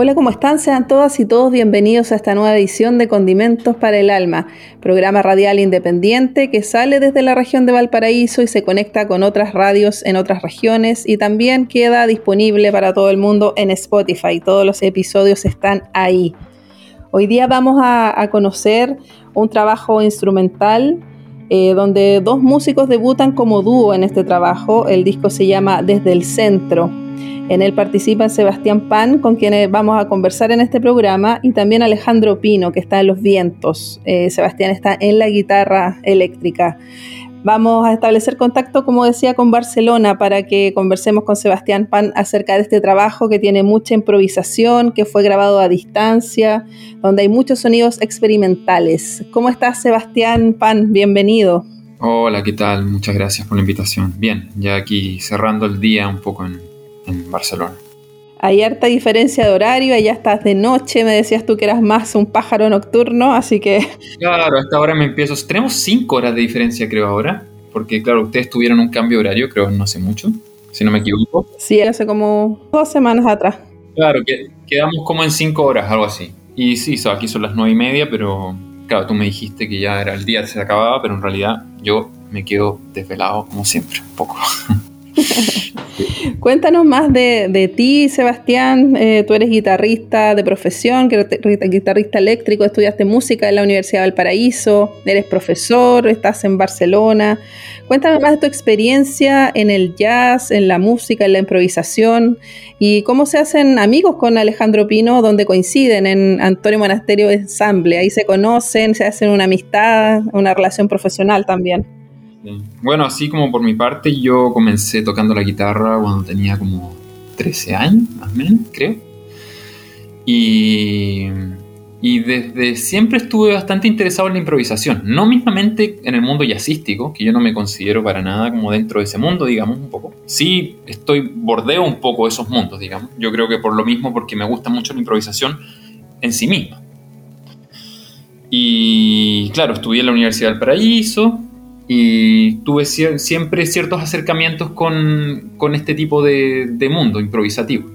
Hola, ¿cómo están? Sean todas y todos bienvenidos a esta nueva edición de Condimentos para el Alma, programa radial independiente que sale desde la región de Valparaíso y se conecta con otras radios en otras regiones y también queda disponible para todo el mundo en Spotify. Todos los episodios están ahí. Hoy día vamos a, conocer un trabajo instrumental eh, donde dos músicos debutan como dúo en este trabajo. El disco se llama Desde el Centro en él participa Sebastián Pan, con quien vamos a conversar en este programa, y también Alejandro Pino, que está en los vientos. Eh, Sebastián está en la guitarra eléctrica. Vamos a establecer contacto, como decía, con Barcelona para que conversemos con Sebastián Pan acerca de este trabajo que tiene mucha improvisación, que fue grabado a distancia, donde hay muchos sonidos experimentales. ¿Cómo estás, Sebastián Pan? Bienvenido. Hola, ¿qué tal? Muchas gracias por la invitación. Bien, ya aquí cerrando el día un poco en, en Barcelona. Hay harta diferencia de horario, allá estás de noche, me decías tú que eras más un pájaro nocturno, así que... Claro, hasta ahora me empiezo... Tenemos cinco horas de diferencia creo ahora, porque claro, ustedes tuvieron un cambio de horario, creo, no hace mucho, si no me equivoco. Sí, hace como dos semanas atrás. Claro, que quedamos como en cinco horas, algo así. Y sí, aquí son las nueve y media, pero claro, tú me dijiste que ya era el día, se acababa, pero en realidad yo me quedo desvelado como siempre, un poco. Cuéntanos más de, ti, Sebastián. Eh, tú eres guitarrista de profesión, guitarrista eléctrico, estudiaste música en la Universidad de Valparaíso, eres profesor, estás en Barcelona. Cuéntanos más de tu experiencia en el jazz, en la música, en la improvisación y cómo se hacen amigos con Alejandro Pino, donde coinciden en Antonio Monasterio Ensamble. Ahí se conocen, se hacen una amistad, una relación profesional también. Bueno, así como por mi parte, yo comencé tocando la guitarra cuando tenía como 13 años, más o menos, creo. Y, y desde siempre estuve bastante interesado en la improvisación. No mismamente en el mundo jazzístico, que yo no me considero para nada como dentro de ese mundo, digamos, un poco. Sí, estoy, bordeo un poco esos mundos, digamos. Yo creo que por lo mismo, porque me gusta mucho la improvisación en sí misma. Y claro, estudié en la Universidad del Paraíso, y tuve siempre ciertos acercamientos con, con este tipo de, mundo improvisativo.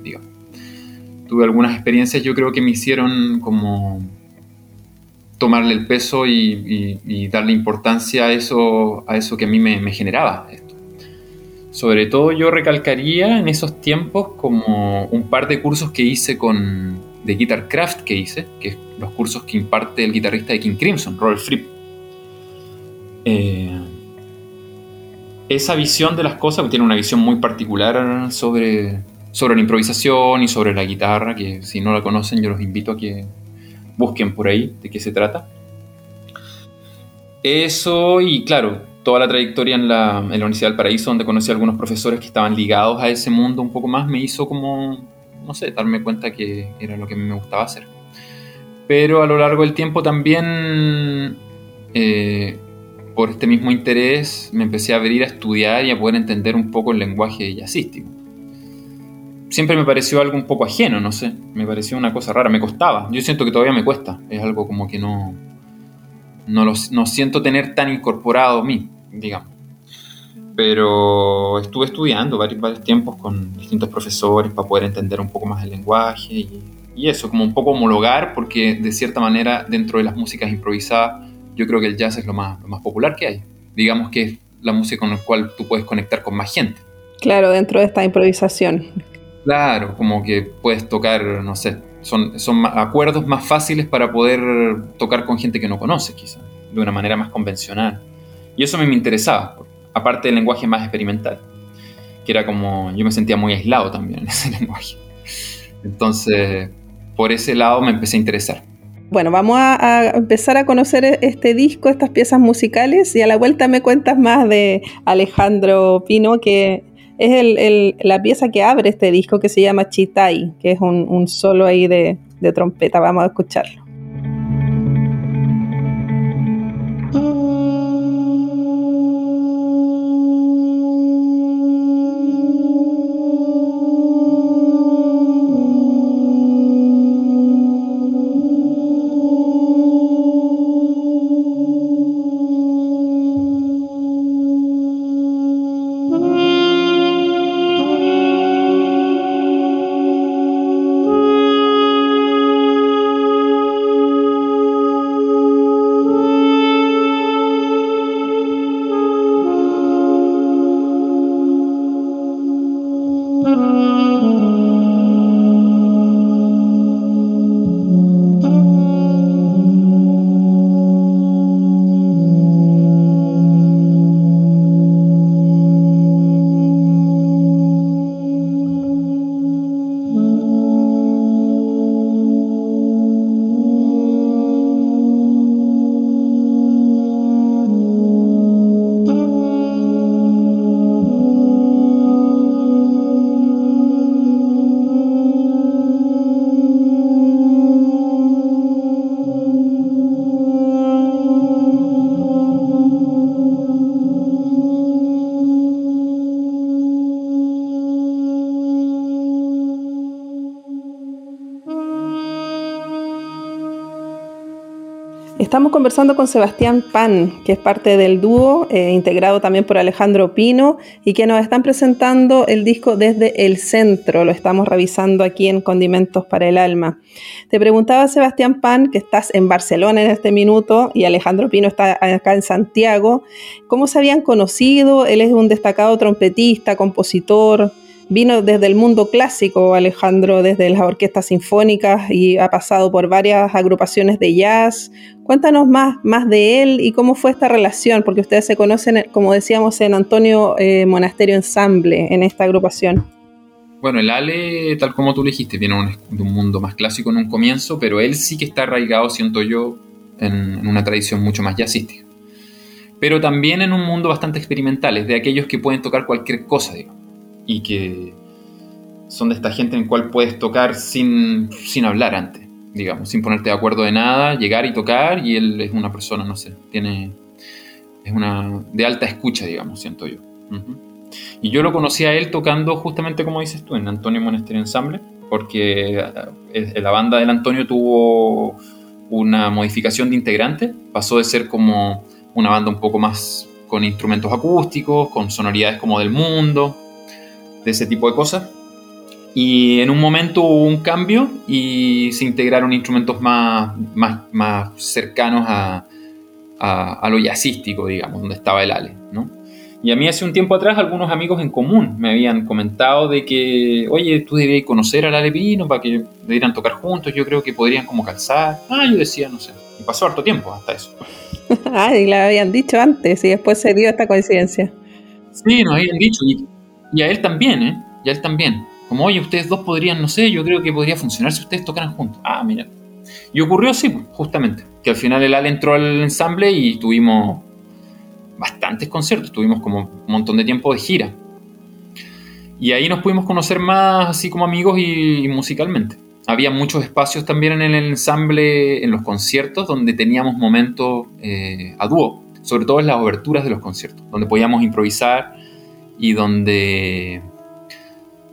Tuve algunas experiencias yo creo que me hicieron como tomarle el peso y, darle importancia a eso, a eso que a mí me, generaba esto. Sobre todo yo recalcaría en esos tiempos como un par de cursos que hice con, de Guitar Craft que hice, que los cursos que imparte el guitarrista de King Crimson, Robert Fripp eh, esa visión de las cosas, tiene una visión muy particular sobre, sobre la improvisación y sobre la guitarra, que si no la conocen yo los invito a que busquen por ahí de qué se trata. Eso y claro, toda la trayectoria en la, en la Universidad del Paraíso, donde conocí a algunos profesores que estaban ligados a ese mundo un poco más, me hizo como, no sé, darme cuenta que era lo que me gustaba hacer. Pero a lo largo del tiempo también eh, por este mismo interés me empecé a abrir a estudiar y a poder entender un poco el lenguaje jazzístico. Siempre me pareció algo un poco ajeno, no sé, me pareció una cosa rara, me costaba. Yo siento que todavía me cuesta, es algo como que no, no, lo, no siento tener tan incorporado a mí, digamos. Pero estuve estudiando varios, varios tiempos con distintos profesores para poder entender un poco más el lenguaje y, y eso, como un poco homologar, porque de cierta manera dentro de las músicas improvisadas yo creo que el jazz es lo más, lo más popular que hay. Digamos que es la música con la cual tú puedes conectar con más gente. Claro, dentro de esta improvisación. Claro, como que puedes tocar, no sé, son, son acuerdos más fáciles para poder tocar con gente que no conoce, quizá, de una manera más convencional. Y eso me, me interesaba, aparte del lenguaje más experimental, que era como, yo me sentía muy aislado también en ese lenguaje. Entonces, por ese lado me empecé a interesar. Bueno, vamos a, empezar a conocer e-, este disco, estas piezas musicales, y a la vuelta me cuentas más de Alejandro Pino, que es la pieza que abre este disco que se llama Chitai, que es un, solo ahí de trompeta. Vamos a escucharlo. Estamos conversando con Sebastián Pan, que es parte del dúo, eh, integrado también por Alejandro Pino, y que nos están presentando el disco desde el centro. Lo estamos revisando aquí en Condimentos para el Alma. Te preguntaba, Sebastián Pan, que estás en Barcelona en este minuto y Alejandro Pino está acá en Santiago, ¿cómo se habían conocido? Él es un destacado trompetista, compositor, Vino desde el mundo clásico, Alejandro, desde las orquestas sinfónicas y ha pasado por varias agrupaciones de jazz. Cuéntanos más, más de él y cómo fue esta relación, porque ustedes se conocen, como decíamos, en Antonio eh, Monasterio Ensamble, en esta agrupación. Bueno, el Ale, tal como tú le dijiste, viene de un mundo más clásico en un comienzo, pero él sí que está arraigado, siento yo, en, una tradición mucho más jazzística. Pero también en un mundo bastante experimental, es de aquellos que pueden tocar cualquier cosa, digamos y que son de esta gente en cual puedes tocar sin, sin hablar antes, digamos, sin ponerte de acuerdo de nada, llegar y tocar y él es una persona, no sé, tiene, es una, de alta escucha, digamos, siento yo. Y yo lo conocí a él tocando justamente como dices tú, en Antonio Monasterio Ensemble, porque eh, la banda del Antonio tuvo una modificación de integrante, pasó de ser como una banda un poco más con instrumentos acústicos, con sonoridades como del mundo, de ese tipo de cosas. Y en un momento hubo un cambio y se integraron instrumentos más, más, más cercanos a, a, lo jazzístico, digamos, donde estaba el Ale, ¿no? Y a mí hace un tiempo atrás algunos amigos en común me habían comentado de que, oye, tú deberías conocer al Ale Pino para que debieran tocar juntos, yo creo que podrían como calzar. Ah, yo decía, no sé. Y pasó harto tiempo hasta eso. ah, y la habían dicho antes y después se dio esta coincidencia. Sí, nos habían dicho. Y, y a él también, ¿eh? Y a él también. Como, oye, ustedes dos podrían, no sé, yo creo que podría funcionar si ustedes tocaran juntos. Ah, mira. Y ocurrió así, pues, justamente. Que al final el Ale entró al ensamble y tuvimos bastantes conciertos. Tuvimos como un montón de tiempo de gira. Y ahí nos pudimos conocer más así como amigos y, musicalmente. Había muchos espacios también en el ensamble, en los conciertos, donde teníamos momentos eh, a dúo, sobre todo en las oberturas de los conciertos, donde podíamos improvisar y donde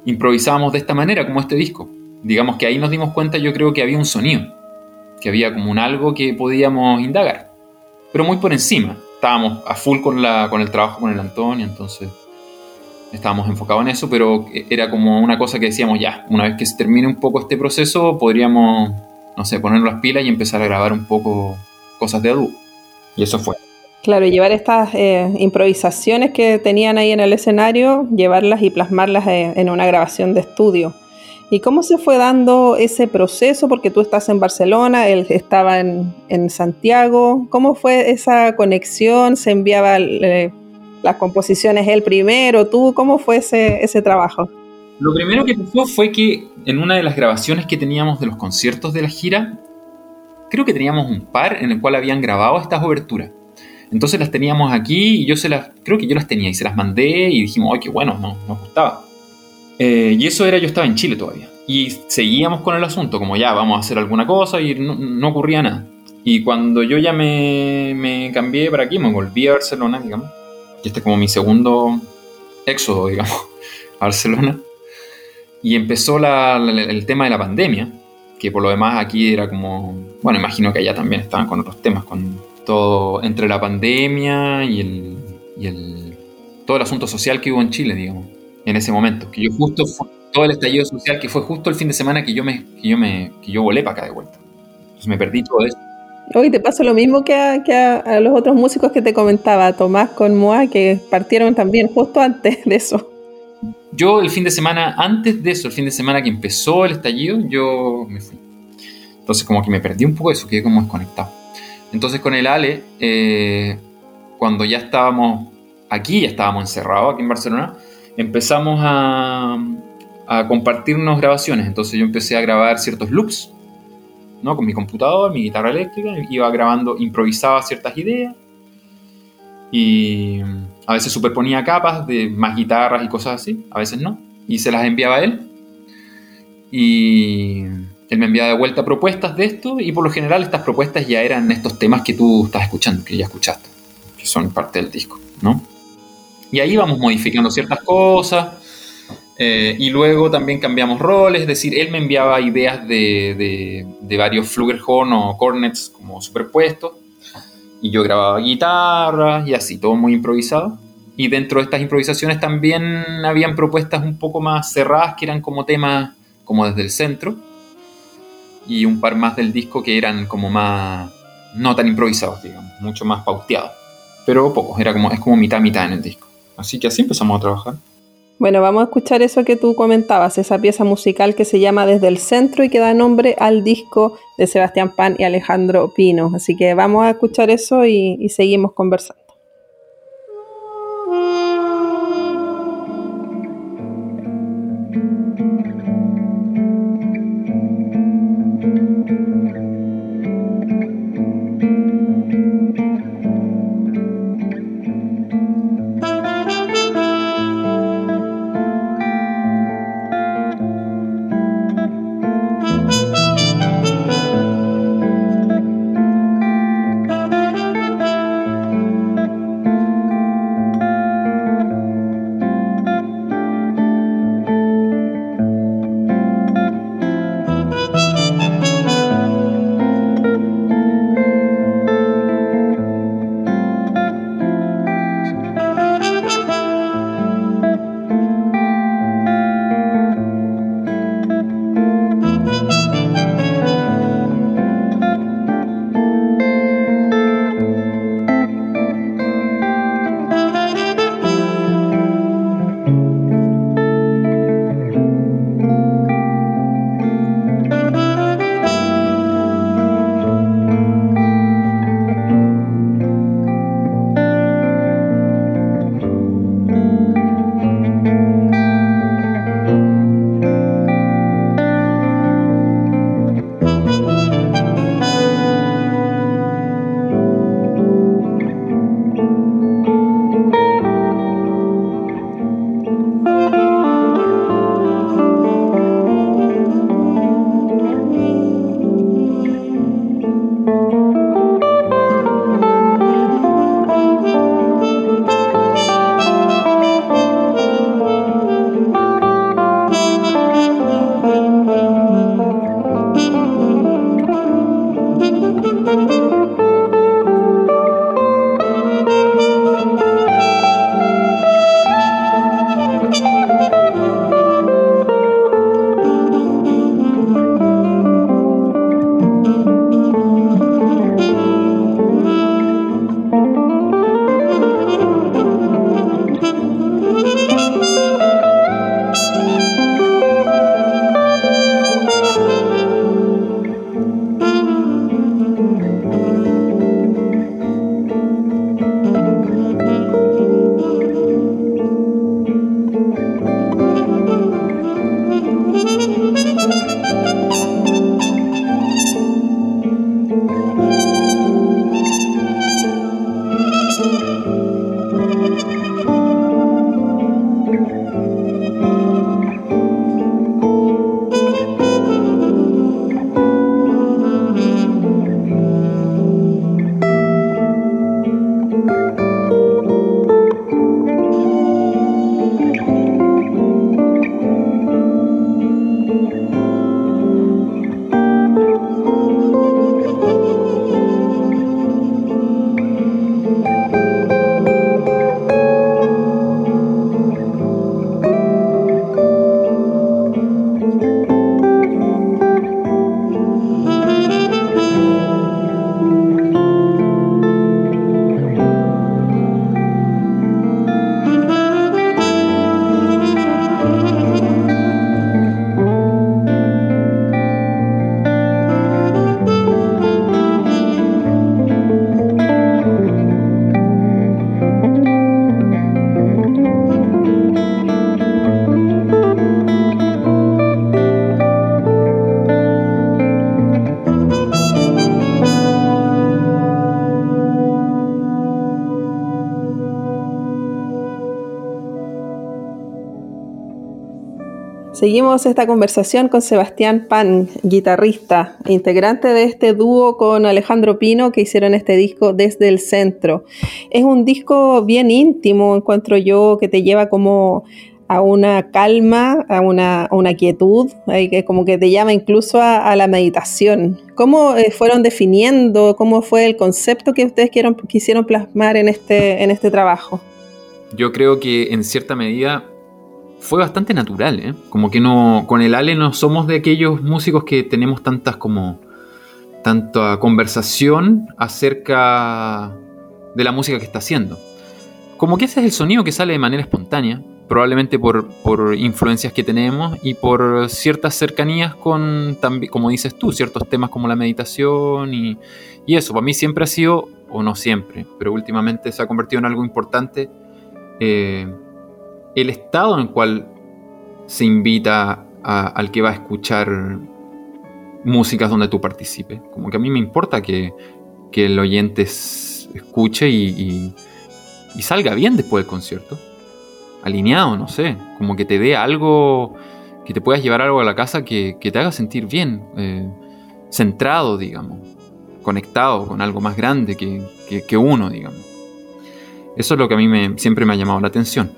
improvisábamos de esta manera, como este disco. Digamos que ahí nos dimos cuenta, yo creo que había un sonido, que había como un algo que podíamos indagar, pero muy por encima. Estábamos a full con, la, con el trabajo con el Antonio, entonces estábamos enfocados en eso, pero era como una cosa que decíamos ya, una vez que se termine un poco este proceso, podríamos, no sé, poner las pilas y empezar a grabar un poco cosas de Adu. Y eso fue. Claro, llevar estas eh, improvisaciones que tenían ahí en el escenario, llevarlas y plasmarlas eh, en una grabación de estudio. ¿Y cómo se fue dando ese proceso? Porque tú estás en Barcelona, él estaba en, Santiago. ¿Cómo fue esa conexión? ¿Se enviaba eh, las composiciones él primero, tú? ¿Cómo fue ese, ese trabajo? Lo primero que pasó fue que en una de las grabaciones que teníamos de los conciertos de la gira, creo que teníamos un par en el cual habían grabado estas oberturas. Entonces las teníamos aquí y yo se las, creo que yo las tenía y se las mandé y dijimos, ay, qué bueno, no, nos gustaba. Eh, y eso era, yo estaba en Chile todavía. Y seguíamos con el asunto, como ya, vamos a hacer alguna cosa y no, ocurría nada. Y cuando yo ya me, me, cambié para aquí, me volví a Barcelona, digamos, y este es como mi segundo éxodo, digamos, a Barcelona, y empezó el tema de la pandemia, que por lo demás aquí era como, bueno, imagino que allá también estaban con otros temas, con todo entre la pandemia y el, y el todo el asunto social que hubo en Chile, digamos, en ese momento, que yo justo todo el estallido social que fue justo el fin de semana que yo me que yo me que yo volé para acá de vuelta. Entonces me perdí todo eso. Hoy te pasa lo mismo que, a, que a, los otros músicos que te comentaba, Tomás con Moa, que partieron también justo antes de eso. Yo el fin de semana, antes de eso, el fin de semana que empezó el estallido, yo me fui. Entonces como que me perdí un poco de eso, quedé como desconectado. Entonces con el Ale, eh, cuando ya estábamos aquí, ya estábamos encerrados aquí en Barcelona, empezamos a, a compartirnos grabaciones. Entonces yo empecé a grabar ciertos loops, ¿no? Con mi computador, mi guitarra eléctrica, iba grabando, improvisaba ciertas ideas y a veces superponía capas de más guitarras y cosas así, a veces no, y se las enviaba a él. Y él me enviaba de vuelta propuestas de esto y por lo general estas propuestas ya eran estos temas que tú estás escuchando, que ya escuchaste, que son parte del disco, ¿no? Y ahí vamos modificando ciertas cosas eh, y luego también cambiamos roles, es decir, él me enviaba ideas de, de, varios flugelhorn o cornets como superpuestos y yo grababa guitarras y así, todo muy improvisado. Y dentro de estas improvisaciones también habían propuestas un poco más cerradas que eran como temas como desde el centro y un par más del disco que eran como más no tan improvisados, digamos, mucho más pauteados. Pero pocos, era como, es como mitad mitad en el disco. Así que así empezamos a trabajar. Bueno, vamos a escuchar eso que tú comentabas, esa pieza musical que se llama Desde el Centro y que da nombre al disco de Sebastián Pan y Alejandro Pino. Así que vamos a escuchar eso y, y seguimos conversando. Seguimos esta conversación con Sebastián Pan, guitarrista, integrante de este dúo con Alejandro Pino que hicieron este disco desde el centro. Es un disco bien íntimo, encuentro yo, que te lleva como a una calma, a una, quietud, que como que te llama incluso a, la meditación. ¿Cómo eh, fueron definiendo, cómo fue el concepto que ustedes quisieron plasmar este, en este trabajo? Yo creo que en cierta medida fue bastante natural, ¿eh? Como que no, con el Ale no somos de aquellos músicos que tenemos tantas como, tanta conversación acerca de la música que está haciendo. Como que ese es el sonido que sale de manera espontánea, probablemente por, por influencias que tenemos y por ciertas cercanías con, como dices tú, ciertos temas como la meditación y, y eso. Para mí siempre ha sido, o no siempre, pero últimamente se ha convertido en algo importante. Eh, el estado en el cual se invita al que va a escuchar músicas donde tú participes. Como que a mí me importa que, el oyente escuche y, salga bien después del concierto. Alineado, no sé. Como que te dé algo, que te puedas llevar algo a la casa que, te haga sentir bien. Eh, centrado, digamos. Conectado con algo más grande que, uno, digamos. Eso es lo que a mí me, siempre me ha llamado la atención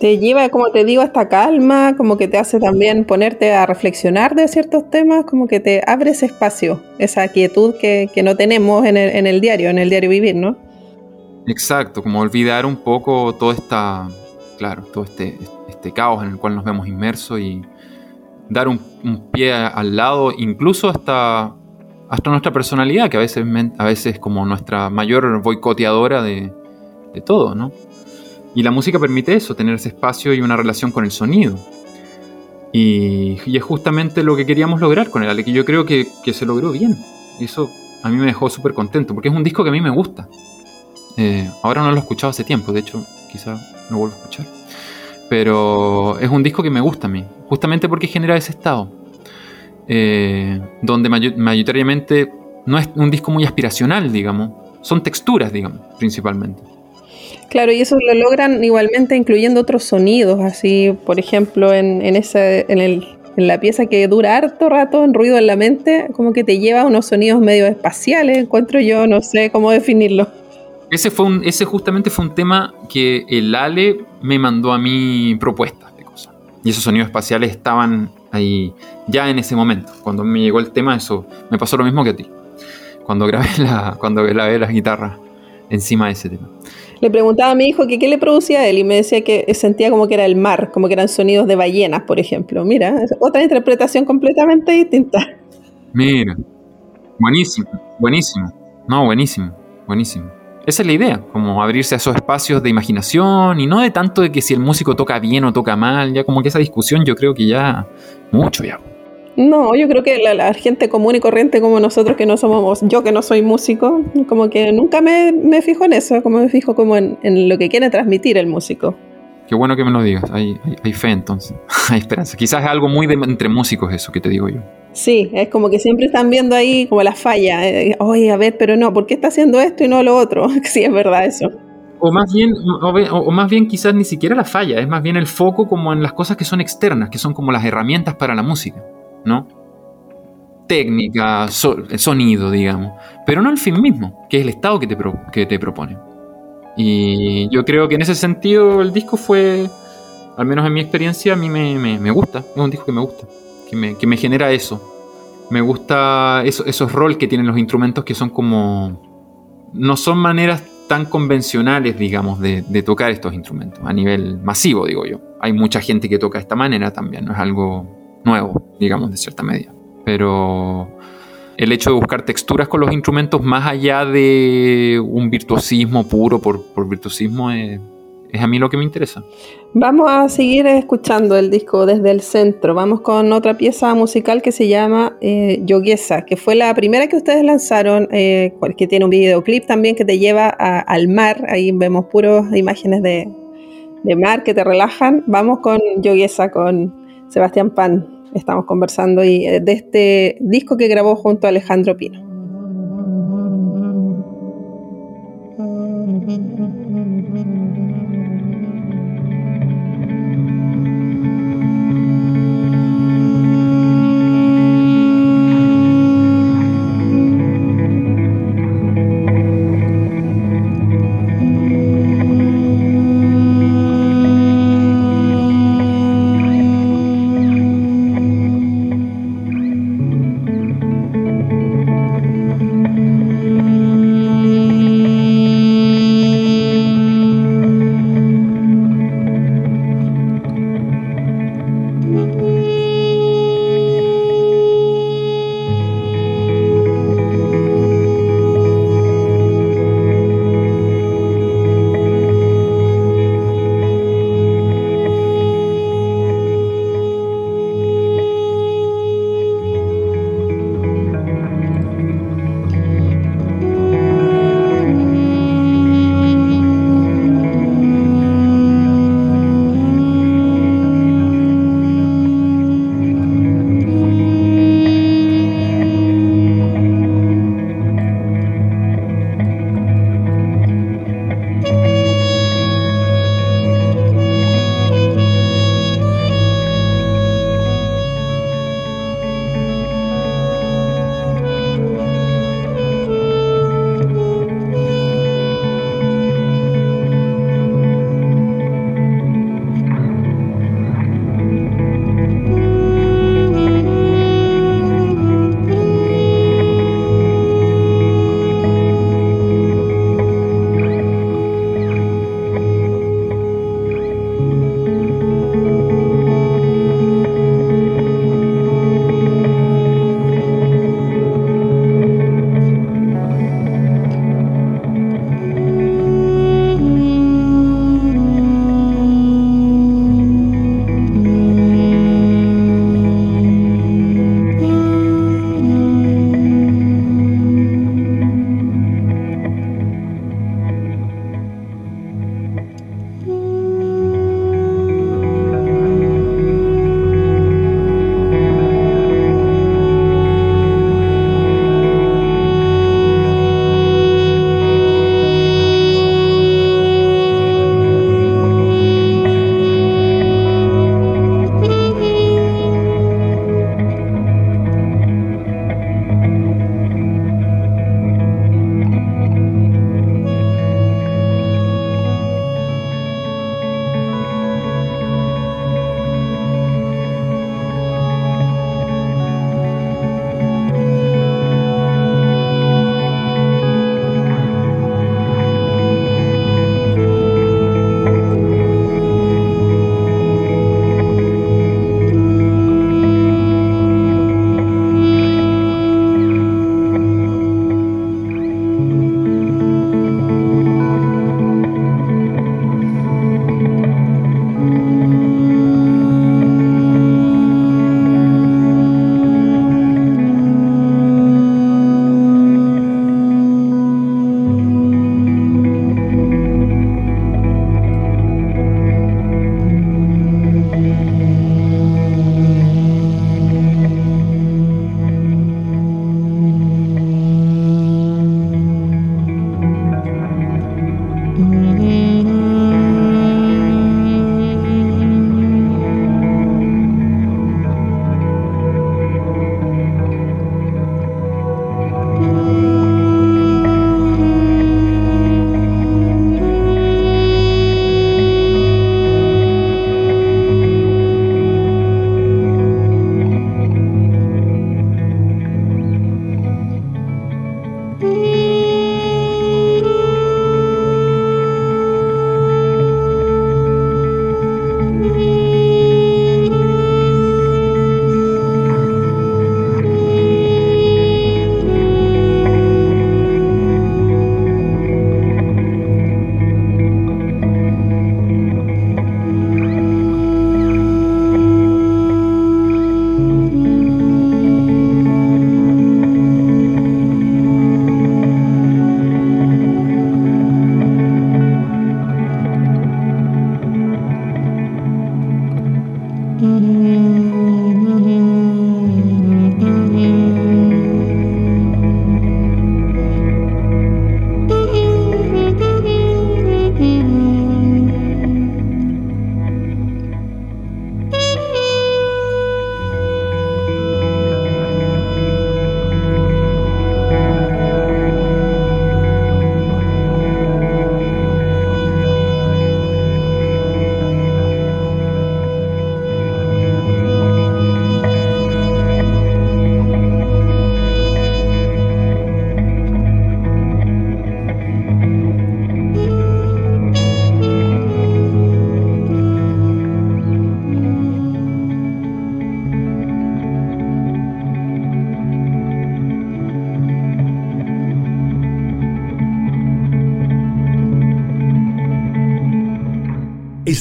te lleva, como te digo, esta calma, como que te hace también ponerte a reflexionar de ciertos temas, como que te abre ese espacio, esa quietud que, no tenemos en el, diario, en el diario vivir, ¿no? Exacto, como olvidar un poco todo esta, claro, todo este, este caos en el cual nos vemos inmersos y dar un, pie al lado, incluso hasta, hasta nuestra personalidad, que a veces, a veces es como nuestra mayor boicoteadora de, de todo, ¿no? Y la música permite eso, tener ese espacio y una relación con el sonido. Y, es justamente lo que queríamos lograr con el Ale, que yo creo que, se logró bien. Y eso a mí me dejó súper contento, porque es un disco que a mí me gusta. Eh, ahora no lo he escuchado hace tiempo, de hecho, quizá no vuelvo a escuchar. Pero es un disco que me gusta a mí, justamente porque genera ese estado. Eh, donde mayoritariamente no es un disco muy aspiracional, digamos. Son texturas, digamos, principalmente. Claro, y eso lo logran igualmente incluyendo otros sonidos, así, por ejemplo, en, en, en, el, en la pieza que dura harto rato, en ruido en la mente, como que te lleva a unos sonidos medio espaciales, encuentro yo, no sé cómo definirlo. Ese, fue un, ese justamente fue un tema que el Ale me mandó a mí propuestas de cosas. Y esos sonidos espaciales estaban ahí ya en ese momento. Cuando me llegó el tema, eso me pasó lo mismo que a ti. Cuando grabé, la, cuando grabé las guitarras encima de ese tema le preguntaba a mi hijo que qué le producía a él y me decía que sentía como que era el mar, como que eran sonidos de ballenas, por ejemplo. Mira, otra interpretación completamente distinta. Mira, buenísimo, buenísimo. No, buenísimo, buenísimo. Esa es la idea, como abrirse a esos espacios de imaginación y no de tanto de que si el músico toca bien o toca mal, ya como que esa discusión yo creo que ya mucho ya. No, yo creo que la, gente común y corriente como nosotros que no somos, yo que no soy músico, como que nunca me, fijo en eso, como me fijo como en, lo que quiere transmitir el músico. Qué bueno que me lo digas, hay, fe entonces, hay esperanza. Quizás es algo muy de, entre músicos eso que te digo yo. Sí, es como que siempre están viendo ahí como la falla. Eh, oye, a ver, pero no, ¿por qué está haciendo esto y no lo otro? sí, es verdad eso. O más bien, o más bien quizás ni siquiera la falla, es más bien el foco como en las cosas que son externas, que son como las herramientas para la música. ¿No? Técnica, sonido, digamos, pero no el fin mismo, que es el estado que te, que te propone. Y yo creo que en ese sentido el disco fue, al menos en mi experiencia, a mí me, gusta, es un disco que me gusta, que me, que me genera eso. Me gusta esos roles que tienen los instrumentos que son como... No son maneras tan convencionales, digamos, de, de, tocar estos instrumentos, a nivel masivo, digo yo. Hay mucha gente que toca de esta manera también, no es algo nuevo, digamos, de cierta medida. Pero el hecho de buscar texturas con los instrumentos más allá de un virtuosismo puro por, virtuosismo es, a mí lo que me interesa. Vamos a seguir escuchando el disco desde el centro. Vamos con otra pieza musical que se llama eh, Yoguesa, que fue la primera que ustedes lanzaron, eh, que tiene un videoclip también que te lleva al mar. Ahí vemos puras imágenes de, de mar que te relajan. Vamos con Yoguesa, con Sebastián Pan estamos conversando y eh, de este disco que grabó junto a Alejandro Pino.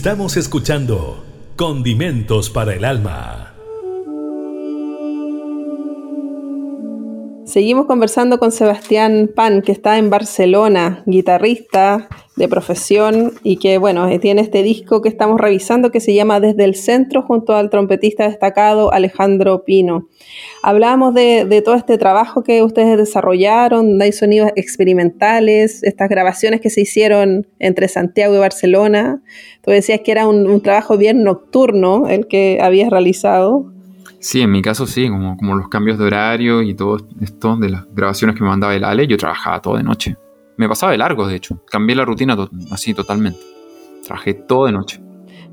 Estamos escuchando Condimentos para el Alma. Seguimos conversando con Sebastián Pan, que está en Barcelona, guitarrista de profesión y que, bueno, eh, tiene este disco que estamos revisando que se llama Desde el Centro junto al trompetista destacado Alejandro Pino. Hablábamos de, todo este trabajo que ustedes desarrollaron, hay sonidos experimentales, estas grabaciones que se hicieron entre Santiago y Barcelona. Tú decías que era un, un trabajo bien nocturno el que habías realizado. Sí, en mi caso sí, como, como los cambios de horario y todo esto de las grabaciones que me mandaba el Ale, yo trabajaba todo de noche. Me pasaba de largo, de hecho. Cambié la rutina así totalmente. Trabajé todo de noche.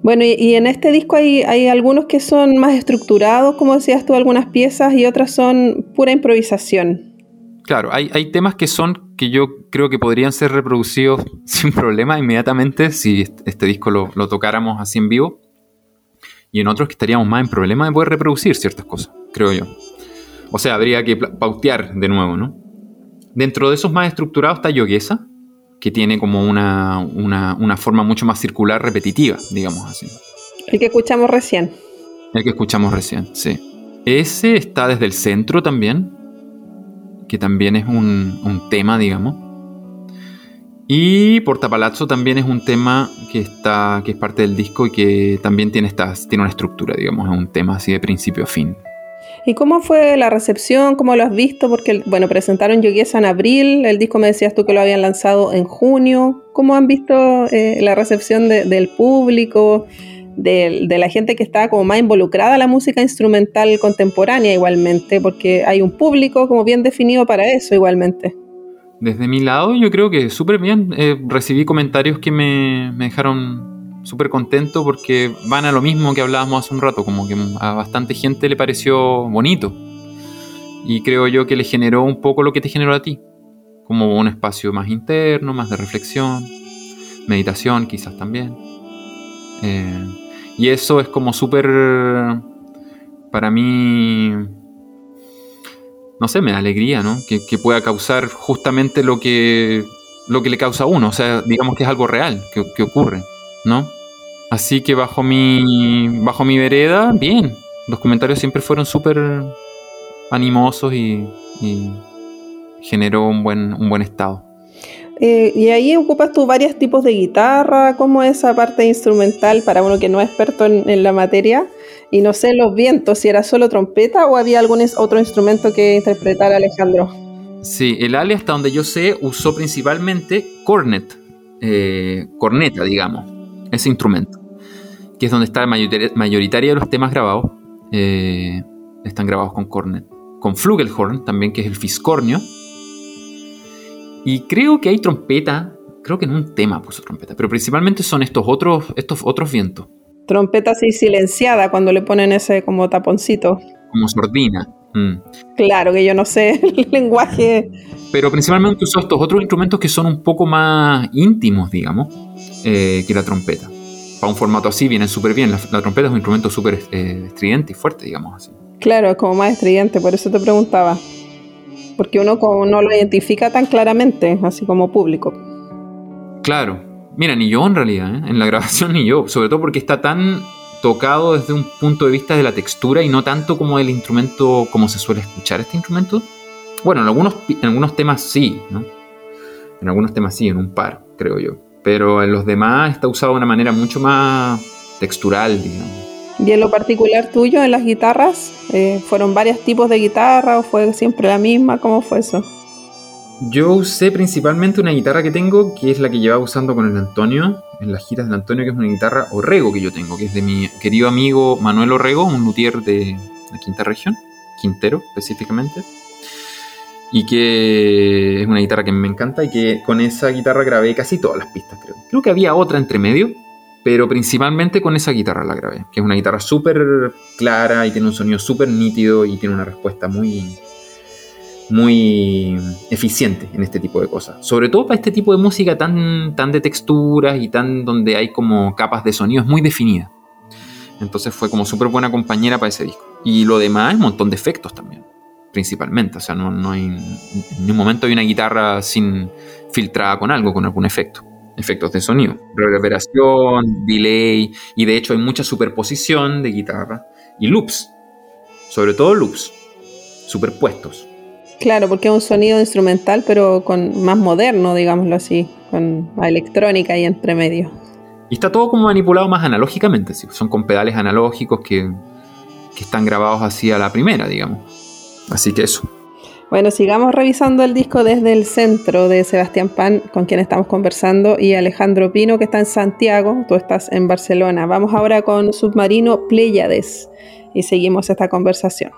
Bueno, y, en este disco hay, hay, algunos que son más estructurados, como decías tú, algunas piezas, y otras son pura improvisación. Claro, hay, hay temas que son que yo creo que podrían ser reproducidos sin problema inmediatamente si este disco lo, lo tocáramos así en vivo y en otros que estaríamos más en problema de poder reproducir ciertas cosas, creo yo. O sea, habría que pautear de nuevo, ¿no? Dentro de esos más estructurados está Yoguesa, que tiene como una, una, forma mucho más circular, repetitiva, digamos así. El que escuchamos recién. El que escuchamos recién, sí. Ese está desde el centro también, que también es un, un tema, digamos. Y Portapalazzo también es un tema que está que es parte del disco y que también tiene estas tiene una estructura, digamos, es un tema así de principio a fin. ¿Y cómo fue la recepción? ¿Cómo lo has visto? Porque, bueno, presentaron Yoguesa en abril, el disco me decías tú que lo habían lanzado en junio. ¿Cómo han visto eh, la recepción del público, de, la gente que está como más involucrada en la música instrumental contemporánea igualmente? Porque hay un público como bien definido para eso igualmente. Desde mi lado, yo creo que súper bien. Eh, recibí comentarios que me, dejaron súper contento porque van a lo mismo que hablábamos hace un rato, como que a bastante gente le pareció bonito. Y creo yo que le generó un poco lo que te generó a ti, como un espacio más interno, más de reflexión, meditación quizás también. Eh, y eso es como súper, para mí, no sé, me da alegría, ¿no? Que, pueda causar justamente lo que, lo que le causa a uno, o sea, digamos que es algo real, que, ocurre, ¿no? Así que bajo mi, bajo mi vereda, bien, los comentarios siempre fueron súper animosos y, generó un buen, un buen estado. Eh, y ahí ocupas tú varios tipos de guitarra, ¿cómo es esa parte instrumental para uno que no es experto en la materia? Y no sé los vientos, si era solo trompeta o había algún otro instrumento que interpretara Alejandro. Sí, el Ale, hasta donde yo sé, usó principalmente cornet, eh, corneta, digamos, ese instrumento, que es donde está la mayoritaria de los temas grabados, eh, están grabados con cornet. Con flugelhorn también, que es el fiscornio. Y creo que hay trompeta, creo que en un tema puso trompeta, pero principalmente son estos otros, estos otros vientos trompeta así silenciada cuando le ponen ese como taponcito. Como sordina. Mm. Claro que yo no sé el lenguaje. Pero principalmente usó estos otros instrumentos que son un poco más íntimos, digamos, eh, que la trompeta. Para un formato así vienen súper bien. La, trompeta es un instrumento súper eh, estridente y fuerte, digamos así. Claro, es como más estridente, por eso te preguntaba. Porque uno como no lo identifica tan claramente, así como público. Claro, Mira, ni yo en realidad, ¿eh? en la grabación ni yo, sobre todo porque está tan tocado desde un punto de vista de la textura y no tanto como del instrumento, como se suele escuchar este instrumento. Bueno, en algunos, en algunos temas sí, ¿no? En algunos temas sí, en un par, creo yo. Pero en los demás está usado de una manera mucho más textural, digamos. ¿Y en lo particular tuyo, en las guitarras? Eh, ¿Fueron varios tipos de guitarra o fue siempre la misma? ¿Cómo fue eso? Yo usé principalmente una guitarra que tengo, que es la que llevaba usando con el Antonio, en las giras del Antonio, que es una guitarra Orrego que yo tengo, que es de mi querido amigo Manuel Orrego, un luthier de la quinta región, Quintero específicamente. Y que es una guitarra que me encanta y que con esa guitarra grabé casi todas las pistas, creo. Creo que había otra entre medio, pero principalmente con esa guitarra la grabé, que es una guitarra súper clara y tiene un sonido súper nítido y tiene una respuesta muy, muy eficiente en este tipo de cosas. Sobre todo para este tipo de música tan, tan de texturas y tan donde hay como capas de sonidos muy definidas. Entonces fue como súper buena compañera para ese disco. Y lo demás, un montón de efectos también, principalmente. O sea, no, no hay, en ningún momento hay una guitarra sin filtrada con algo, con algún efecto. efectos de sonido. Reverberación, delay, y de hecho hay mucha superposición de guitarra y loops, sobre todo loops, superpuestos. Claro, porque es un sonido instrumental, pero con más moderno, digámoslo así, con electrónica y entre medio. Y está todo como manipulado más analógicamente, son con pedales analógicos que, que están grabados así a la primera, digamos. Así que eso. Bueno, sigamos revisando el disco desde el centro de Sebastián Pan, con quien estamos conversando, y Alejandro Pino, que está en Santiago, tú estás en Barcelona. Vamos ahora con Submarino Pléyades y seguimos esta conversación.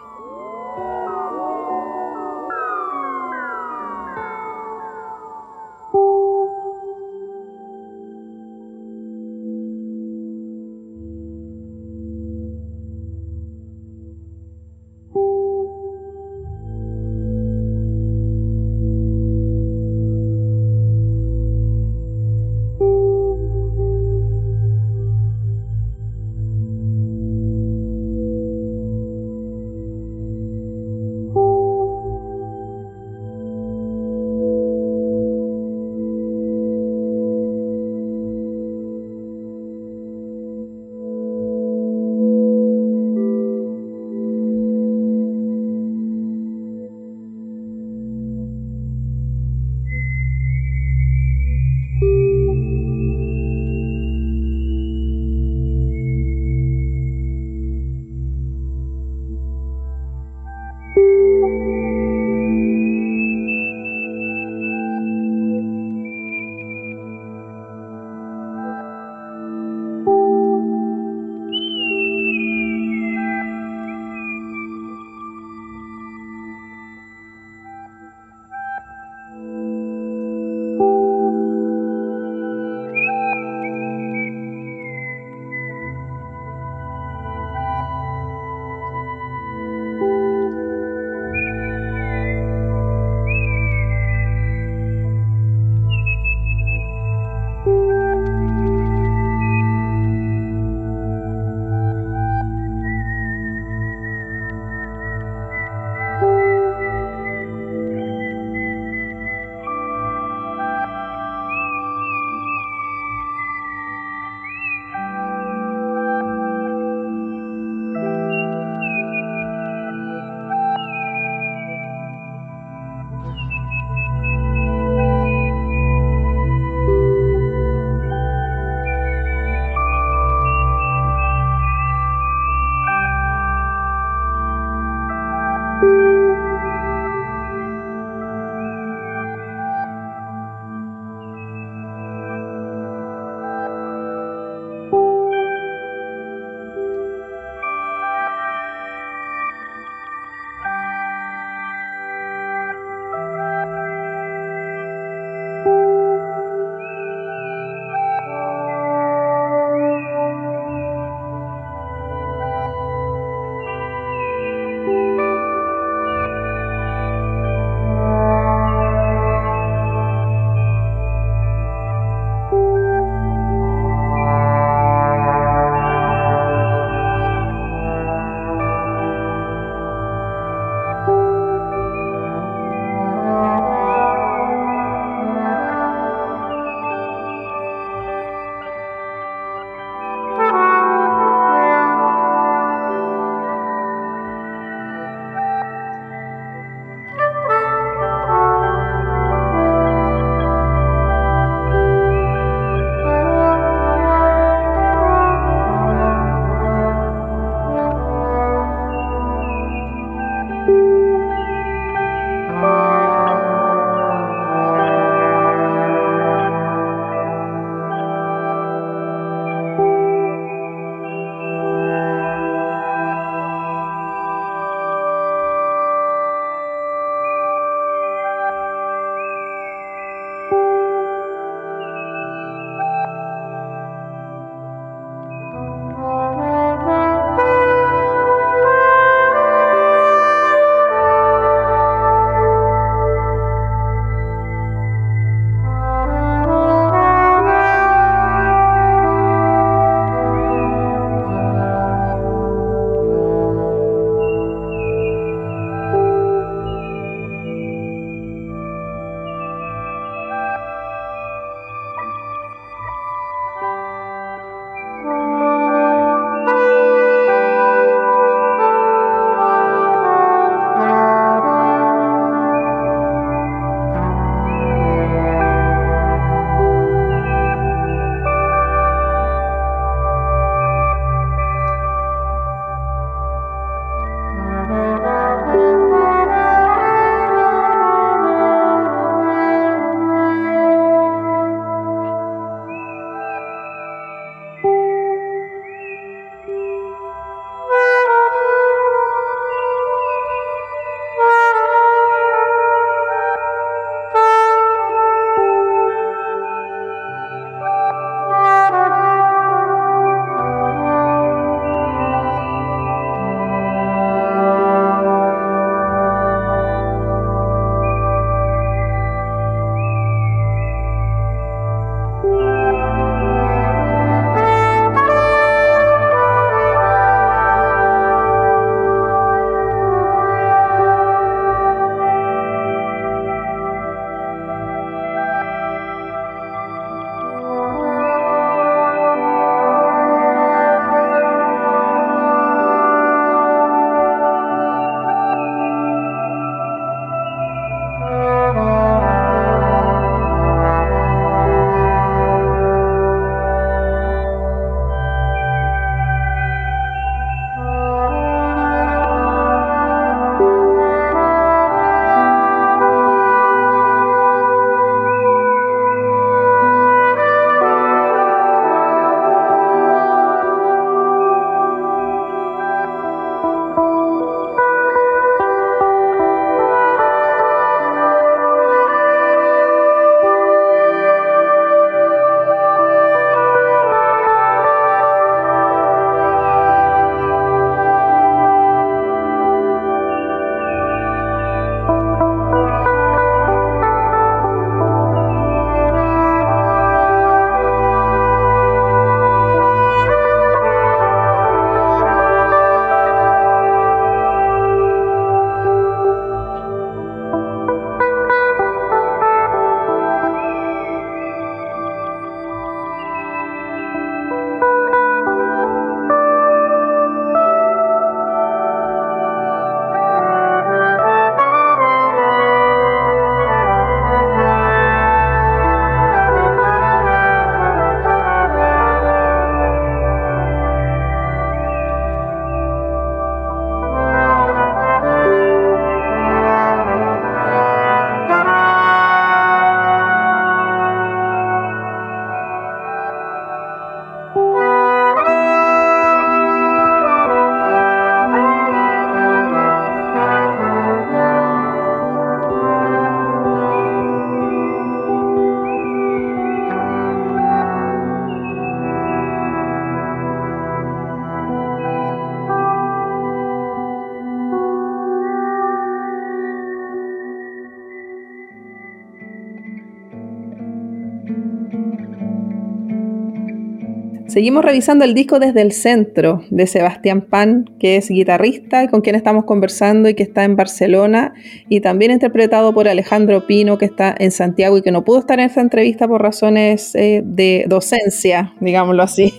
Seguimos revisando el disco desde el centro de Sebastián Pan, que es guitarrista y con quien estamos conversando y que está en Barcelona, y también interpretado por Alejandro Pino, que está en Santiago y que no pudo estar en esta entrevista por razones eh, de docencia, digámoslo así.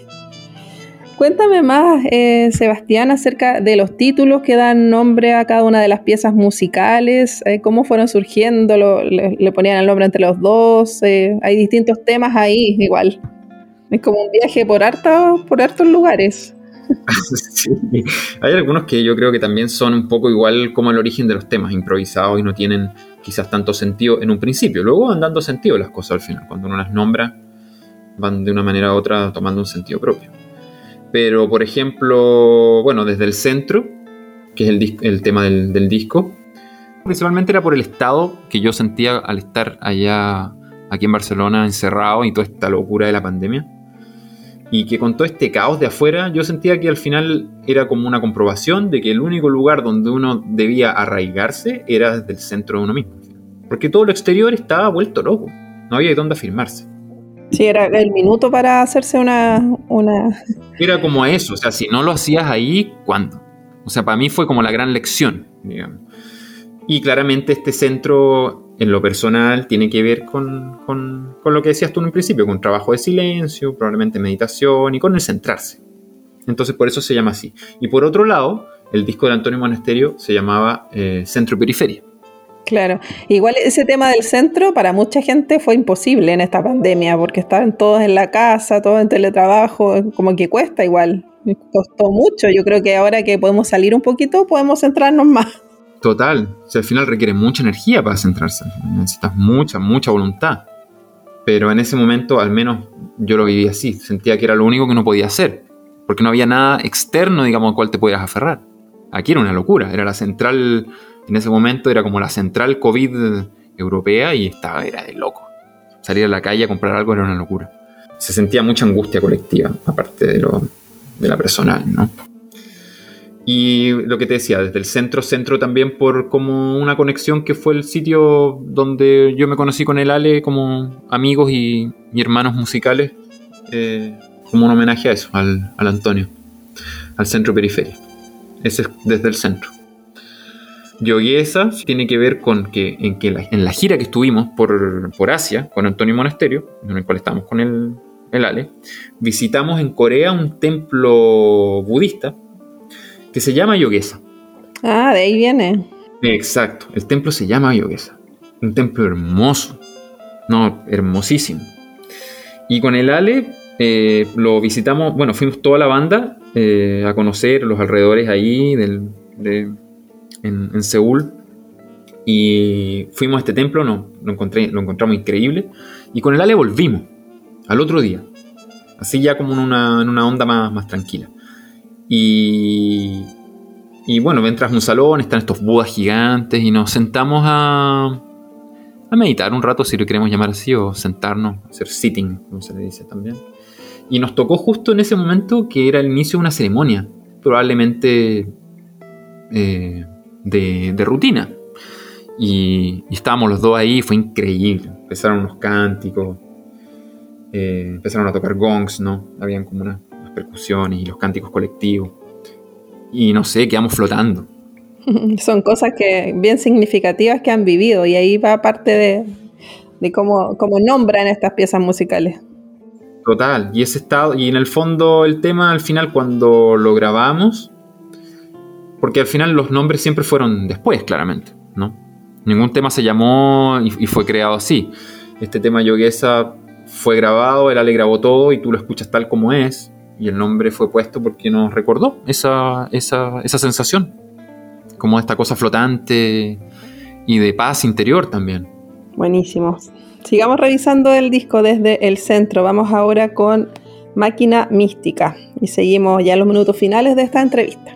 Cuéntame más, eh, Sebastián, acerca de los títulos que dan nombre a cada una de las piezas musicales, eh, cómo fueron surgiendo, le, ponían el nombre entre los dos, hay distintos temas ahí igual. Es como un viaje por, harta, por hartos lugares. Hay algunos que yo creo que también son un poco igual como el origen de los temas, improvisados y no tienen quizás tanto sentido en un principio. Luego van dando sentido las cosas al final. Cuando uno las nombra, van de una manera u otra tomando un sentido propio. Pero, por ejemplo, bueno, desde el centro, que es el, el tema del, del disco, principalmente era por el estado que yo sentía al estar allá, aquí en Barcelona, encerrado y toda esta locura de la pandemia y que con todo este caos de afuera yo sentía que al final era como una comprobación de que el único lugar donde uno debía arraigarse era desde el centro de uno mismo. Porque todo lo exterior estaba vuelto loco, no había de dónde afirmarse. Sí, era el minuto para hacerse una, una... Era como eso, o sea, si no lo hacías ahí, ¿cuándo? O sea, para mí fue como la gran lección, digamos. Y claramente este centro en lo personal tiene que ver con, lo que decías tú en un principio, con trabajo de silencio, probablemente meditación y con el centrarse. Entonces por eso se llama así. Y por otro lado, el disco de Antonio Monasterio se llamaba eh, Centro Periferia. Claro, igual ese tema del centro para mucha gente fue imposible en esta pandemia porque estaban todos en la casa, todos en teletrabajo, como que cuesta igual, costó mucho. Yo creo que ahora que podemos salir un poquito podemos centrarnos más. Total. O sea, al final requiere mucha energía para centrarse. Necesitas mucha, mucha voluntad. Pero en ese momento, al menos yo lo viví así. Sentía que era lo único que no podía hacer. Porque no había nada externo, digamos, al cual te pudieras aferrar. Aquí era una locura. Era la central, en ese momento era como la central COVID europea y estaba, era de loco. Salir a la calle a comprar algo era una locura. Se sentía mucha angustia colectiva, aparte de, lo, de la personal, ¿no? Y lo que te decía, desde el centro, centro también por como una conexión que fue el sitio donde yo me conocí con el Ale como amigos y, hermanos musicales, eh, como un homenaje a eso, al, Antonio, al centro periferia. Ese es desde el centro. Yoguesa tiene que ver con que en, que la, en la gira que estuvimos por, por, Asia con Antonio Monasterio, en el cual estamos con el, el Ale, visitamos en Corea un templo budista que se llama Yoguesa. Ah, de ahí viene. Exacto, el templo se llama Yoguesa. Un templo hermoso, no, hermosísimo. Y con el Ale eh, lo visitamos, bueno, fuimos toda la banda eh, a conocer los alrededores ahí del, en, Seúl. Y fuimos a este templo, no, lo, encontré, lo encontramos increíble. Y con el Ale volvimos al otro día. Así ya como en una, en una onda más, más tranquila. Y, y bueno, entras a un salón, están estos budas gigantes y nos sentamos a, a meditar un rato, si lo queremos llamar así, o sentarnos, hacer sitting, como se le dice también. Y nos tocó justo en ese momento que era el inicio de una ceremonia, probablemente eh, de, rutina. Y, estábamos los dos ahí, fue increíble. Empezaron unos cánticos, eh, empezaron a tocar gongs, ¿no? Habían como una, percusiones y los cánticos colectivos. Y no sé, quedamos flotando. Son cosas que bien significativas que han vivido y ahí va parte de, de cómo, cómo nombran estas piezas musicales. Total, y ese estado, y en el fondo el tema al final cuando lo grabamos, porque al final los nombres siempre fueron después, claramente, ¿no? Ningún tema se llamó y, fue creado así. Este tema Yoguesa fue grabado, el Ale grabó todo y tú lo escuchas tal como es, y el nombre fue puesto porque nos recordó esa, esa, esa sensación, como esta cosa flotante y de paz interior también. Buenísimo. Sigamos revisando el disco desde el centro. Vamos ahora con Máquina Mística y seguimos ya los minutos finales de esta entrevista.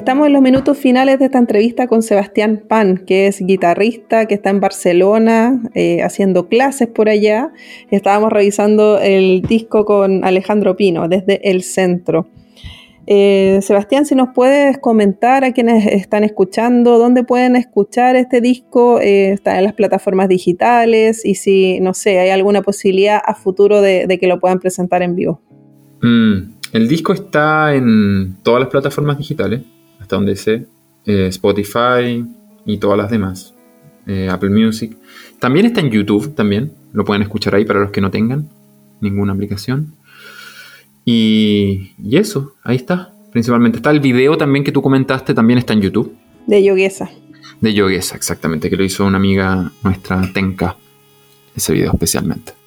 Estamos en los minutos finales de esta entrevista con Sebastián Pan, que es guitarrista, que está en Barcelona eh, haciendo clases por allá. Estábamos revisando el disco con Alejandro Pino desde el centro. Eh, Sebastián, si nos puedes comentar a quienes están escuchando, dónde pueden escuchar este disco, eh, está en las plataformas digitales y si, no sé, hay alguna posibilidad a futuro de, que lo puedan presentar en vivo. Mm, el disco está en todas las plataformas digitales hasta donde sé, eh, Spotify y todas las demás, eh, Apple Music. También está en YouTube, también, lo pueden escuchar ahí para los que no tengan ninguna aplicación. Y, eso, ahí está. Principalmente está el video también que tú comentaste, también está en YouTube. De Yoguesa. De Yoguesa, exactamente, que lo hizo una amiga nuestra, Tenka, ese video especialmente.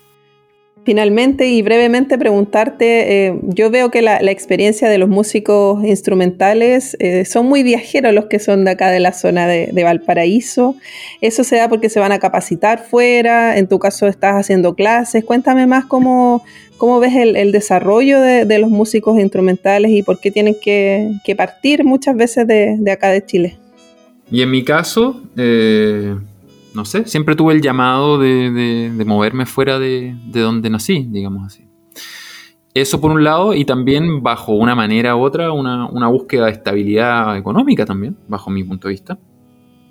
Finalmente y brevemente preguntarte, eh, yo veo que la, experiencia de los músicos instrumentales eh, son muy viajeros los que son de acá de la zona de, Valparaíso. ¿Eso se da porque se van a capacitar fuera? En tu caso estás haciendo clases. Cuéntame más cómo, cómo ves el, desarrollo de, los músicos instrumentales y por qué tienen que, partir muchas veces de, acá de Chile. Y en mi caso, eh, no sé, siempre tuve el llamado de, moverme fuera de, donde nací, digamos así. Eso por un lado, y también bajo una manera u otra, una, búsqueda de estabilidad económica también, bajo mi punto de vista,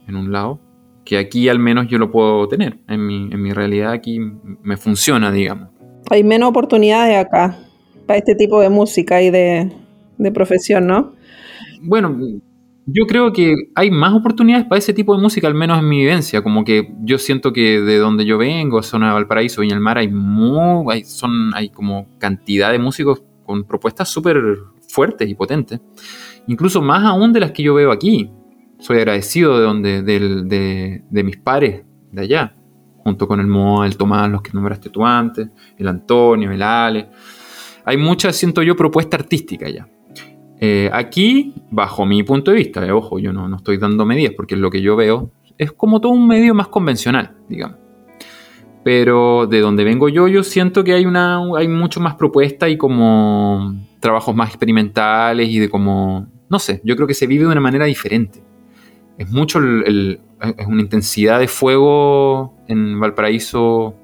en un lado, que aquí al menos yo lo puedo tener. En mi, en mi realidad aquí me funciona, digamos. Hay menos oportunidades acá para este tipo de música y de, de profesión, ¿no? Bueno, yo creo que hay más oportunidades para ese tipo de música, al menos en mi vivencia. Como que yo siento que de donde yo vengo, zona de Valparaíso, Viña del Mar, hay, muy, hay, son, hay como cantidad de músicos con propuestas súper fuertes y potentes. Incluso más aún de las que yo veo aquí. Soy agradecido de, donde, de, de, mis pares de allá, junto con el Moa, el Tomás, los que nombraste tú antes, el Antonio, el Ale. Hay mucha, siento yo, propuesta artística allá. Eh, aquí, bajo mi punto de vista, eh, ojo, yo no, no, estoy dando medidas porque es lo que yo veo, es como todo un medio más convencional, digamos. Pero de donde vengo yo, yo siento que hay, una, hay mucho más propuesta y como trabajos más experimentales y de como, no sé, yo creo que se vive de una manera diferente. Es mucho, es una intensidad de fuego en Valparaíso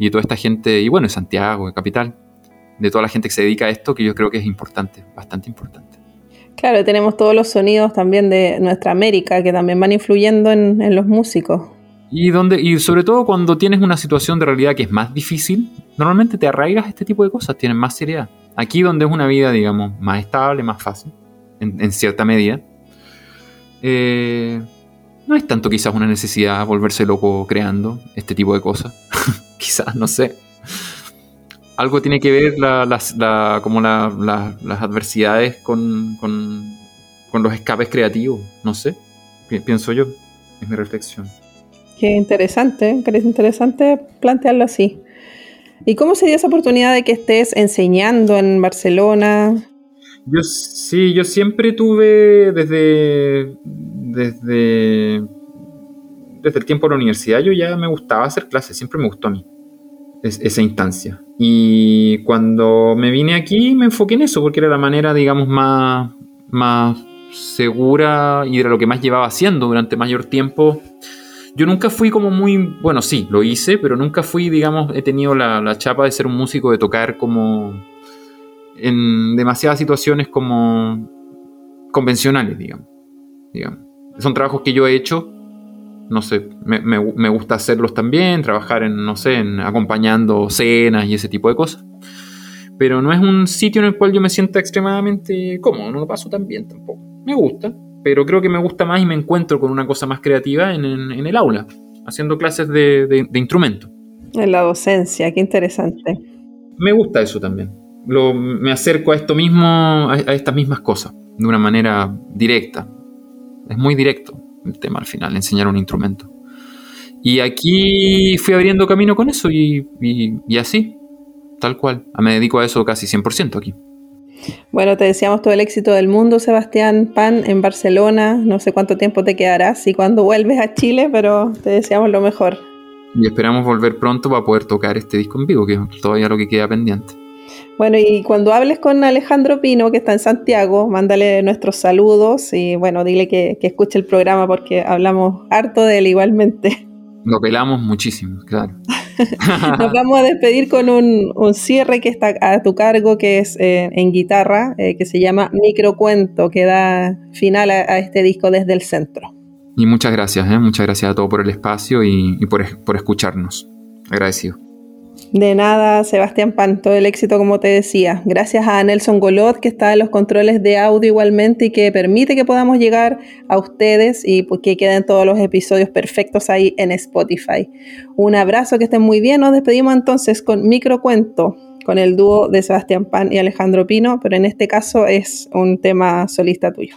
y toda esta gente, y bueno, en Santiago, en Capital, de toda la gente que se dedica a esto, que yo creo que es importante, bastante importante. Claro, tenemos todos los sonidos también de nuestra América que también van influyendo en, los músicos. Y, donde, y sobre todo cuando tienes una situación de realidad que es más difícil, normalmente te arraigas a este tipo de cosas, tienen más seriedad. Aquí donde es una vida, digamos, más estable, más fácil, en, cierta medida, eh, no es tanto quizás una necesidad volverse loco creando este tipo de cosas. quizás, no sé algo tiene que ver como las adversidades con, los escapes creativos, no sé, pienso yo, es mi reflexión. Qué interesante, qué interesante plantearlo así. ¿Y cómo se dio esa oportunidad de que estés enseñando en Barcelona? Yo sí, yo siempre tuve desde, desde, desde el tiempo de la universidad, yo ya me gustaba hacer clases, siempre me gustó a mí esa instancia. Y cuando me vine aquí me enfoqué en eso, porque era la manera, digamos, más, más segura y era lo que más llevaba haciendo durante mayor tiempo. Yo nunca fui como muy, bueno, sí, lo hice, pero nunca fui, digamos, he tenido la, la chapa de ser un músico, de tocar como en demasiadas situaciones como convencionales, digamos. digamos. Son trabajos que yo he hecho no sé, me, gusta hacerlos también, trabajar en, no sé, en acompañando cenas y ese tipo de cosas. Pero no es un sitio en el cual yo me sienta extremadamente cómodo, no lo paso tan bien tampoco. Me gusta, pero creo que me gusta más y me encuentro con una cosa más creativa en, el aula, haciendo clases de, de, instrumento. En la docencia, qué interesante. Me gusta eso también. Lo, me acerco a esto mismo, a estas mismas cosas, de una manera directa. Es muy directo el tema al final, enseñar un instrumento. Y aquí fui abriendo camino con eso y, así, tal cual. Me dedico a eso casi 100% aquí. Bueno, te deseamos todo el éxito del mundo, Sebastián Pan, en Barcelona. No sé cuánto tiempo te quedarás y cuándo vuelves a Chile, pero te deseamos lo mejor. Y esperamos volver pronto para poder tocar este disco en vivo, que es todavía lo que queda pendiente. Bueno, y cuando hables con Alejandro Pino, que está en Santiago, mándale nuestros saludos y bueno, dile que, que escuche el programa porque hablamos harto de él igualmente. Lo pelamos muchísimo, claro. Nos vamos a despedir con un, cierre que está a tu cargo, que es eh, en guitarra, eh, que se llama Microcuento, que da final a, este disco desde el centro. Y muchas gracias, eh, muchas gracias a todos por el espacio y, por, por escucharnos. Agradecido. De nada, Sebastián Pan, todo el éxito como te decía. Gracias a Nelson Golot que está en los controles de audio igualmente y que permite que podamos llegar a ustedes y pues, que queden todos los episodios perfectos ahí en Spotify. Un abrazo, que estén muy bien. Nos despedimos entonces con Microcuento, con el dúo de Sebastián Pan y Alejandro Pino, pero en este caso es un tema solista tuyo.